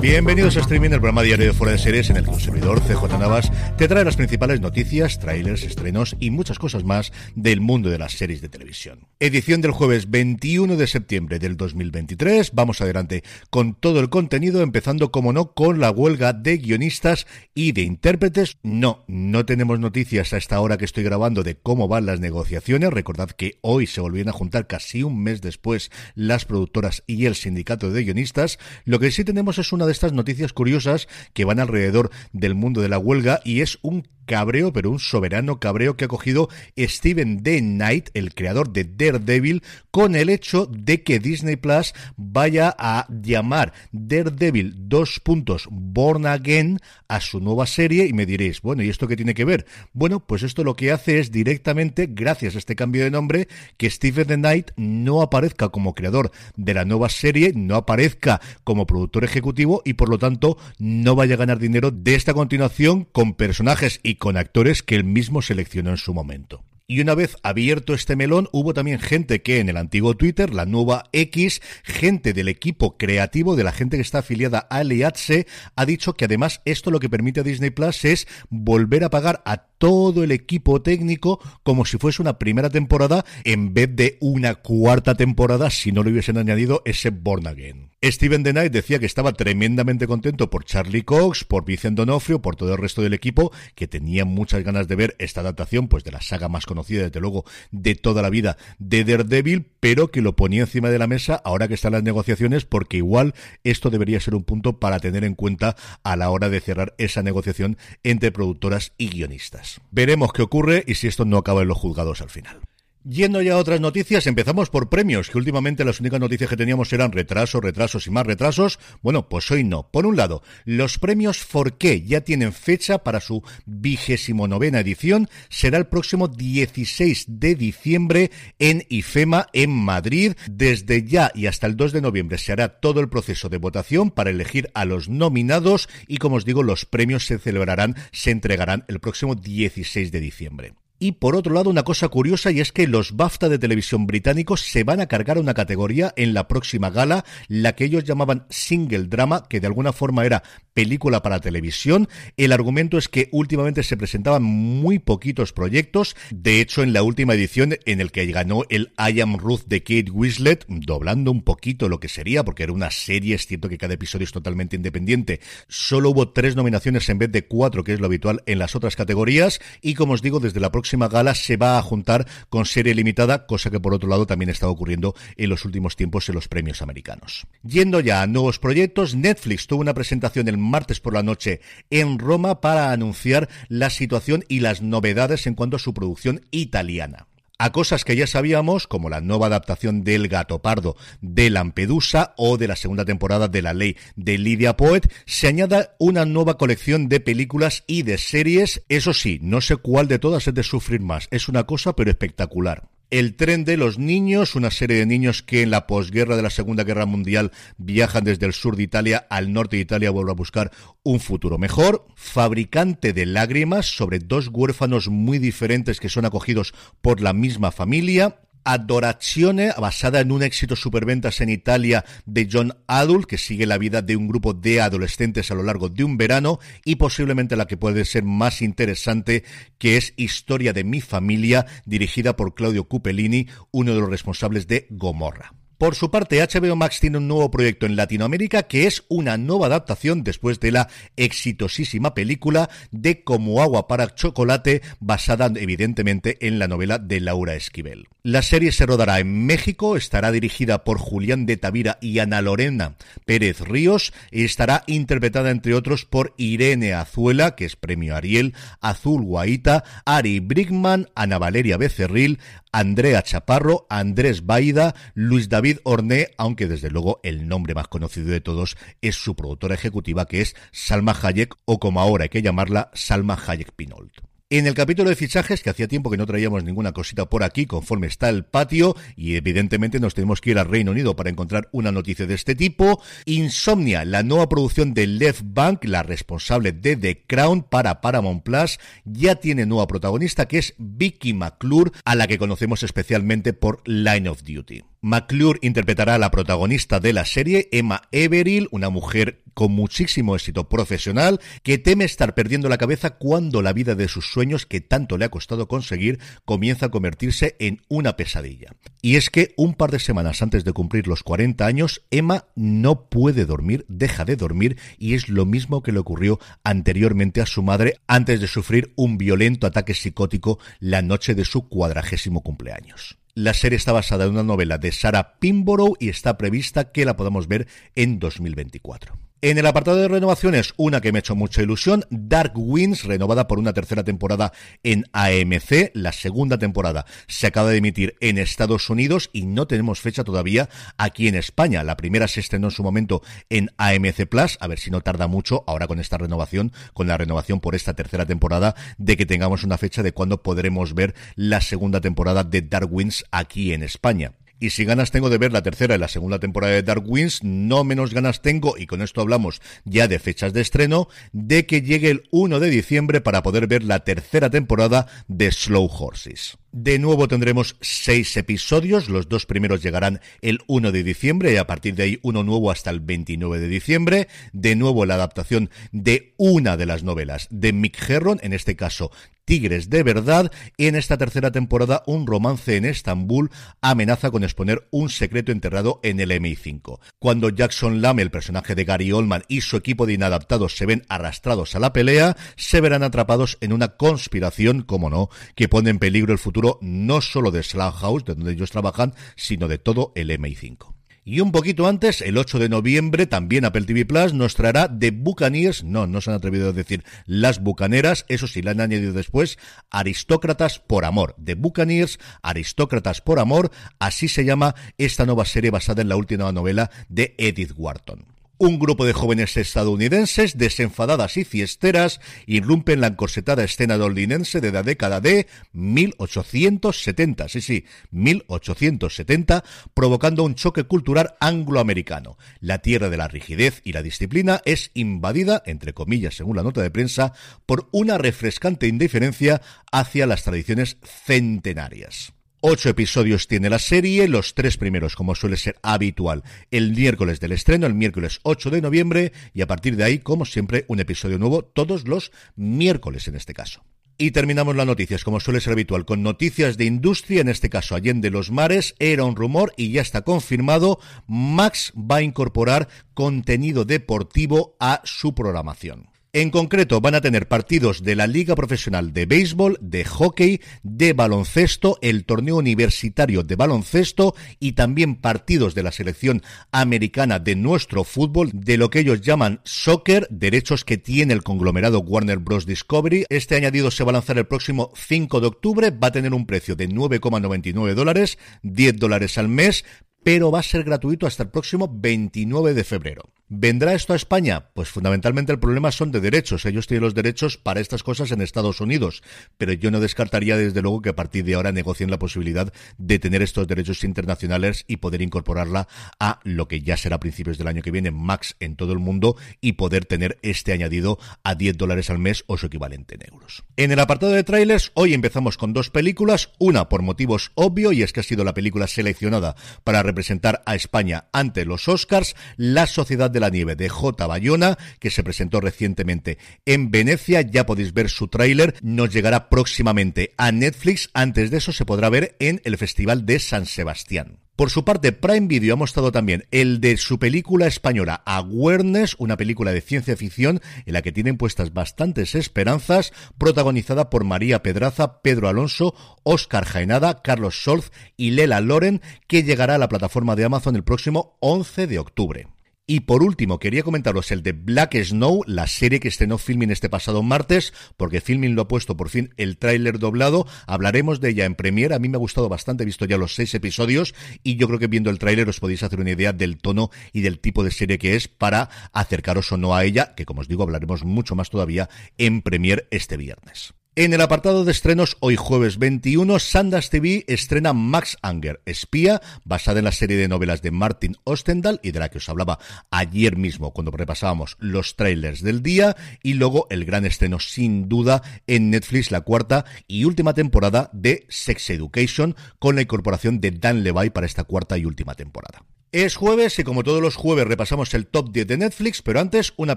Bienvenidos a Streaming, el programa diario de Fuera de Series en el que un servidor, CJ Navas, te trae las principales noticias, trailers, estrenos y muchas cosas más del mundo de las series de televisión. Edición del jueves 21 de septiembre del 2023. Vamos adelante con todo el contenido, empezando, como no, con la huelga de guionistas y de intérpretes. No, no tenemos noticias a esta hora que estoy grabando de cómo van las negociaciones. Recordad que hoy se volvieron a juntar casi un mes después las productoras y el sindicato de guionistas. Lo que sí tenemos es una de estas noticias curiosas que van alrededor del mundo de la huelga y es un cabreo, pero un soberano cabreo que ha cogido Steven D. Knight, el creador de Daredevil, con el hecho de que Disney Plus vaya a llamar Daredevil dos puntos Born Again a su nueva serie y me diréis, bueno, ¿y esto qué tiene que ver? Bueno, pues esto lo que hace es directamente, gracias a este cambio de nombre, que Steven D. Knight no aparezca como creador de la nueva serie, no aparezca como productor ejecutivo y por lo tanto no vaya a ganar dinero de esta continuación con personajes y con actores que él mismo seleccionó en su momento. Y una vez abierto este melón, hubo también gente que en el antiguo Twitter, la nueva X, gente del equipo creativo, de la gente que está afiliada a LHC, ha dicho que además esto lo que permite a Disney Plus es volver a pagar a todo el equipo técnico como si fuese una primera temporada en vez de una cuarta temporada si no le hubiesen añadido ese Born Again. Steven Knight decía que estaba tremendamente contento por Charlie Cox, por Vincent Donofrio, por todo el resto del equipo, que tenía muchas ganas de ver esta adaptación, pues de la saga más conocida, desde luego, de toda la vida de Daredevil, pero que lo ponía encima de la mesa ahora que están las negociaciones, porque igual esto debería ser un punto para tener en cuenta a la hora de cerrar esa negociación entre productoras y guionistas. Veremos qué ocurre y si esto no acaba en los juzgados al final. Yendo ya a otras noticias, empezamos por premios, que últimamente las únicas noticias que teníamos eran retrasos, retrasos y más retrasos. Bueno, pues hoy no. Por un lado, los premios 4K ya tienen fecha para su vigésimo novena edición. Será el próximo 16 de diciembre en IFEMA, en Madrid. Desde ya y hasta el 2 de noviembre se hará todo el proceso de votación para elegir a los nominados y, como os digo, los premios se celebrarán, se entregarán el próximo 16 de diciembre. Y por otro lado, una cosa curiosa y es que los BAFTA de televisión británicos se van a cargar una categoría en la próxima gala, la que ellos llamaban single drama, que de alguna forma era película para televisión. El argumento es que últimamente se presentaban muy poquitos proyectos. De hecho, en la última edición en el que ganó el I Am Ruth de Kate Winslet, doblando un poquito lo que sería, porque era una serie, es cierto que cada episodio es totalmente independiente. Solo hubo tres nominaciones en vez de cuatro, que es lo habitual en las otras categorías. Y como os digo, desde la próxima gala se va a juntar con serie limitada, cosa que por otro lado también está ocurriendo en los últimos tiempos en los premios americanos. Yendo ya a nuevos proyectos, Netflix tuvo una presentación el martes por la noche en Roma para anunciar la situación y las novedades en cuanto a su producción italiana a cosas que ya sabíamos, como la nueva adaptación del Gato Pardo de Lampedusa o de la segunda temporada de La Ley de Lydia Poet, se añada una nueva colección de películas y de series. Eso sí, no sé cuál de todas es de sufrir más. Es una cosa, pero espectacular. El tren de los niños, una serie de niños que en la posguerra de la Segunda Guerra Mundial viajan desde el sur de Italia al norte de Italia vuelven a buscar un futuro mejor. Fabricante de lágrimas sobre dos huérfanos muy diferentes que son acogidos por la misma familia. Adorazione, basada en un éxito superventas en Italia de John Adult, que sigue la vida de un grupo de adolescentes a lo largo de un verano, y posiblemente la que puede ser más interesante, que es Historia de mi familia, dirigida por Claudio Cupellini, uno de los responsables de Gomorra. Por su parte, HBO Max tiene un nuevo proyecto en Latinoamérica que es una nueva adaptación después de la exitosísima película de Como agua para chocolate, basada evidentemente en la novela de Laura Esquivel. La serie se rodará en México, estará dirigida por Julián de Tavira y Ana Lorena Pérez Ríos y estará interpretada entre otros por Irene Azuela, que es premio Ariel, Azul Guaita, Ari Brigman, Ana Valeria Becerril, Andrea Chaparro, Andrés Baida, Luis David Orné, aunque desde luego el nombre más conocido de todos es su productora ejecutiva que es Salma Hayek o como ahora hay que llamarla Salma Hayek Pinolt. En el capítulo de fichajes, que hacía tiempo que no traíamos ninguna cosita por aquí, conforme está el patio, y evidentemente nos tenemos que ir al Reino Unido para encontrar una noticia de este tipo. Insomnia, la nueva producción de Left Bank, la responsable de The Crown para Paramount Plus, ya tiene nueva protagonista que es Vicky McClure, a la que conocemos especialmente por Line of Duty. McClure interpretará a la protagonista de la serie, Emma Everill, una mujer con muchísimo éxito profesional que teme estar perdiendo la cabeza cuando la vida de sus sueños que tanto le ha costado conseguir comienza a convertirse en una pesadilla. Y es que un par de semanas antes de cumplir los 40 años, Emma no puede dormir, deja de dormir y es lo mismo que le ocurrió anteriormente a su madre antes de sufrir un violento ataque psicótico la noche de su cuadragésimo cumpleaños. La serie está basada en una novela de Sarah Pimborough y está prevista que la podamos ver en 2024. En el apartado de renovaciones, una que me ha hecho mucha ilusión, Dark Winds, renovada por una tercera temporada en AMC. La segunda temporada se acaba de emitir en Estados Unidos y no tenemos fecha todavía aquí en España. La primera se estrenó en su momento en AMC Plus, a ver si no tarda mucho ahora con esta renovación, con la renovación por esta tercera temporada, de que tengamos una fecha de cuándo podremos ver la segunda temporada de Dark Winds aquí en España. Y si ganas tengo de ver la tercera y la segunda temporada de Dark Winds, no menos ganas tengo, y con esto hablamos ya de fechas de estreno, de que llegue el 1 de diciembre para poder ver la tercera temporada de Slow Horses. De nuevo tendremos seis episodios, los dos primeros llegarán el 1 de diciembre y a partir de ahí uno nuevo hasta el 29 de diciembre. De nuevo la adaptación de una de las novelas de Mick Herron, en este caso Tigres de verdad. Y en esta tercera temporada, un romance en Estambul amenaza con exponer un secreto enterrado en el MI5. Cuando Jackson Lamb, el personaje de Gary Oldman, y su equipo de inadaptados se ven arrastrados a la pelea, se verán atrapados en una conspiración, como no, que pone en peligro el futuro no solo de Slack House, de donde ellos trabajan, sino de todo el MI5. Y un poquito antes, el 8 de noviembre, también Apple TV Plus nos traerá The Buccaneers, no, no se han atrevido a decir las bucaneras, eso sí, la han añadido después, Aristócratas por Amor. The Buccaneers, Aristócratas por Amor, así se llama esta nueva serie basada en la última novela de Edith Wharton. Un grupo de jóvenes estadounidenses desenfadadas y fiesteras irrumpen la encorsetada escena londinense de la década de 1870, sí, sí, 1870, provocando un choque cultural angloamericano. La tierra de la rigidez y la disciplina es invadida, entre comillas, según la nota de prensa, por una refrescante indiferencia hacia las tradiciones centenarias. Ocho episodios tiene la serie, los tres primeros, como suele ser habitual, el miércoles del estreno, el miércoles 8 de noviembre, y a partir de ahí, como siempre, un episodio nuevo todos los miércoles en este caso. Y terminamos las noticias, como suele ser habitual, con noticias de industria, en este caso Allende los Mares, era un rumor y ya está confirmado, Max va a incorporar contenido deportivo a su programación. En concreto, van a tener partidos de la Liga Profesional de Béisbol, de Hockey, de Baloncesto, el Torneo Universitario de Baloncesto y también partidos de la selección americana de nuestro fútbol, de lo que ellos llaman soccer, derechos que tiene el conglomerado Warner Bros. Discovery. Este añadido se va a lanzar el próximo 5 de octubre, va a tener un precio de 9,99 dólares, 10 dólares al mes, pero va a ser gratuito hasta el próximo 29 de febrero. ¿Vendrá esto a España? Pues fundamentalmente el problema son de derechos. Ellos tienen los derechos para estas cosas en Estados Unidos. Pero yo no descartaría desde luego que a partir de ahora negocien la posibilidad de tener estos derechos internacionales y poder incorporarla a lo que ya será a principios del año que viene Max en todo el mundo y poder tener este añadido a 10 dólares al mes o su equivalente en euros. En el apartado de trailers, hoy empezamos con dos películas. Una por motivos obvios y es que ha sido la película seleccionada para representar a España ante los Oscars, La Sociedad de la Nieve de J. Bayona, que se presentó recientemente en Venecia. Ya podéis ver su tráiler. Nos llegará próximamente a Netflix. Antes de eso se podrá ver en el Festival de San Sebastián. Por su parte, Prime Video ha mostrado también el de su película española Awareness, una película de ciencia ficción en la que tienen puestas bastantes esperanzas, protagonizada por María Pedraza, Pedro Alonso, Oscar Jaenada, Carlos Solz y Lela Loren, que llegará a la plataforma de Amazon el próximo 11 de octubre. Y por último, quería comentaros el de Black Snow, la serie que estrenó Filmin este pasado martes, porque Filmin lo ha puesto por fin el tráiler doblado. Hablaremos de ella en Premiere. A mí me ha gustado bastante, he visto ya los seis episodios y yo creo que viendo el tráiler os podéis hacer una idea del tono y del tipo de serie que es para acercaros o no a ella, que como os digo hablaremos mucho más todavía en Premiere este viernes. En el apartado de estrenos, hoy jueves 21, Sundance TV estrena Max Anger, espía, basada en la serie de novelas de Martin Ostendal y de la que os hablaba ayer mismo cuando repasábamos los trailers del día, y luego el gran estreno sin duda en Netflix, la cuarta y última temporada de Sex Education, con la incorporación de Dan Levy para esta cuarta y última temporada. Es jueves y como todos los jueves repasamos el top 10 de Netflix, pero antes una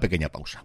pequeña pausa.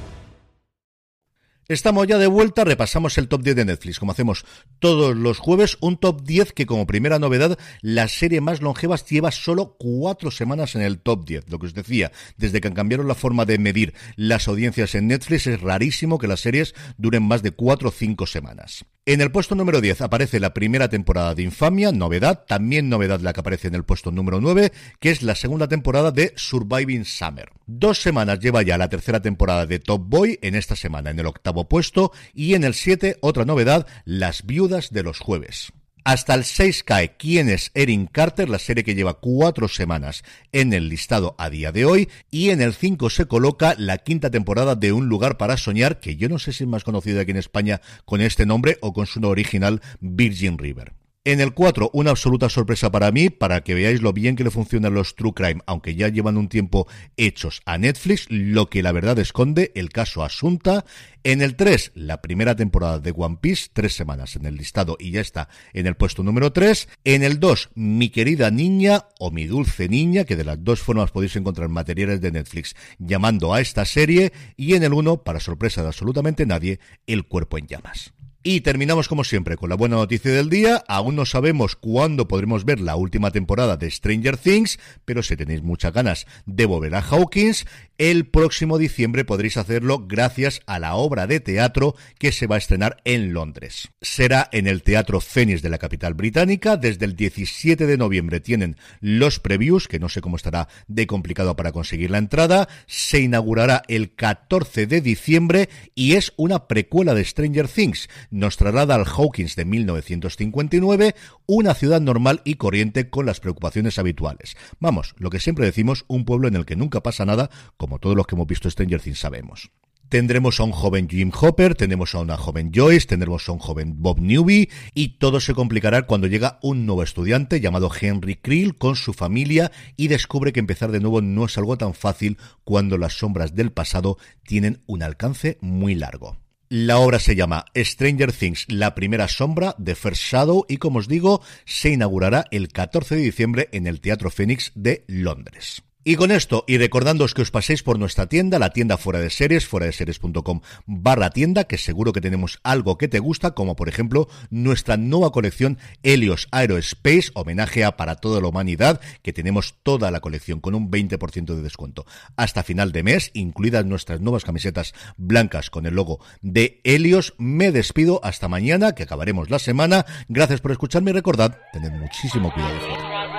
Estamos ya de vuelta, repasamos el top 10 de Netflix, como hacemos todos los jueves, un top 10 que como primera novedad, la serie más longeva lleva solo cuatro semanas en el top 10. Lo que os decía, desde que cambiaron la forma de medir las audiencias en Netflix, es rarísimo que las series duren más de cuatro o cinco semanas. En el puesto número 10 aparece la primera temporada de Infamia, novedad, también novedad la que aparece en el puesto número 9, que es la segunda temporada de Surviving Summer. Dos semanas lleva ya la tercera temporada de Top Boy, en esta semana en el octavo puesto, y en el 7 otra novedad, Las Viudas de los Jueves. Hasta el 6 cae ¿Quién es Erin Carter? La serie que lleva cuatro semanas en el listado a día de hoy. Y en el 5 se coloca la quinta temporada de Un lugar para soñar, que yo no sé si es más conocida aquí en España con este nombre o con su original Virgin River. En el 4, una absoluta sorpresa para mí, para que veáis lo bien que le funcionan los True Crime, aunque ya llevan un tiempo hechos a Netflix, lo que la verdad esconde el caso Asunta. En el 3, la primera temporada de One Piece, tres semanas en el listado y ya está en el puesto número 3. En el 2, Mi querida niña o Mi dulce niña, que de las dos formas podéis encontrar materiales de Netflix llamando a esta serie. Y en el 1, para sorpresa de absolutamente nadie, El cuerpo en llamas. Y terminamos como siempre con la buena noticia del día. Aún no sabemos cuándo podremos ver la última temporada de Stranger Things, pero si tenéis muchas ganas de volver a Hawkins, el próximo diciembre podréis hacerlo gracias a la obra de teatro que se va a estrenar en Londres. Será en el Teatro Fénix de la capital británica. Desde el 17 de noviembre tienen los previews, que no sé cómo estará de complicado para conseguir la entrada. Se inaugurará el 14 de diciembre y es una precuela de Stranger Things nos traslada al Hawkins de 1959, una ciudad normal y corriente con las preocupaciones habituales. Vamos, lo que siempre decimos, un pueblo en el que nunca pasa nada, como todos los que hemos visto Stranger Things sabemos. Tendremos a un joven Jim Hopper, tendremos a una joven Joyce, tendremos a un joven Bob Newby y todo se complicará cuando llega un nuevo estudiante llamado Henry Creel con su familia y descubre que empezar de nuevo no es algo tan fácil cuando las sombras del pasado tienen un alcance muy largo. La obra se llama Stranger Things, la primera sombra de First Shadow y como os digo, se inaugurará el 14 de diciembre en el Teatro Phoenix de Londres. Y con esto, y recordándoos que os paséis por nuestra tienda, la tienda fuera de series, fuera de series.com barra tienda, que seguro que tenemos algo que te gusta, como por ejemplo nuestra nueva colección Helios Aerospace, homenaje a para toda la humanidad, que tenemos toda la colección con un 20% de descuento hasta final de mes, incluidas nuestras nuevas camisetas blancas con el logo de Helios. Me despido hasta mañana, que acabaremos la semana. Gracias por escucharme y recordad, tened muchísimo cuidado fuera.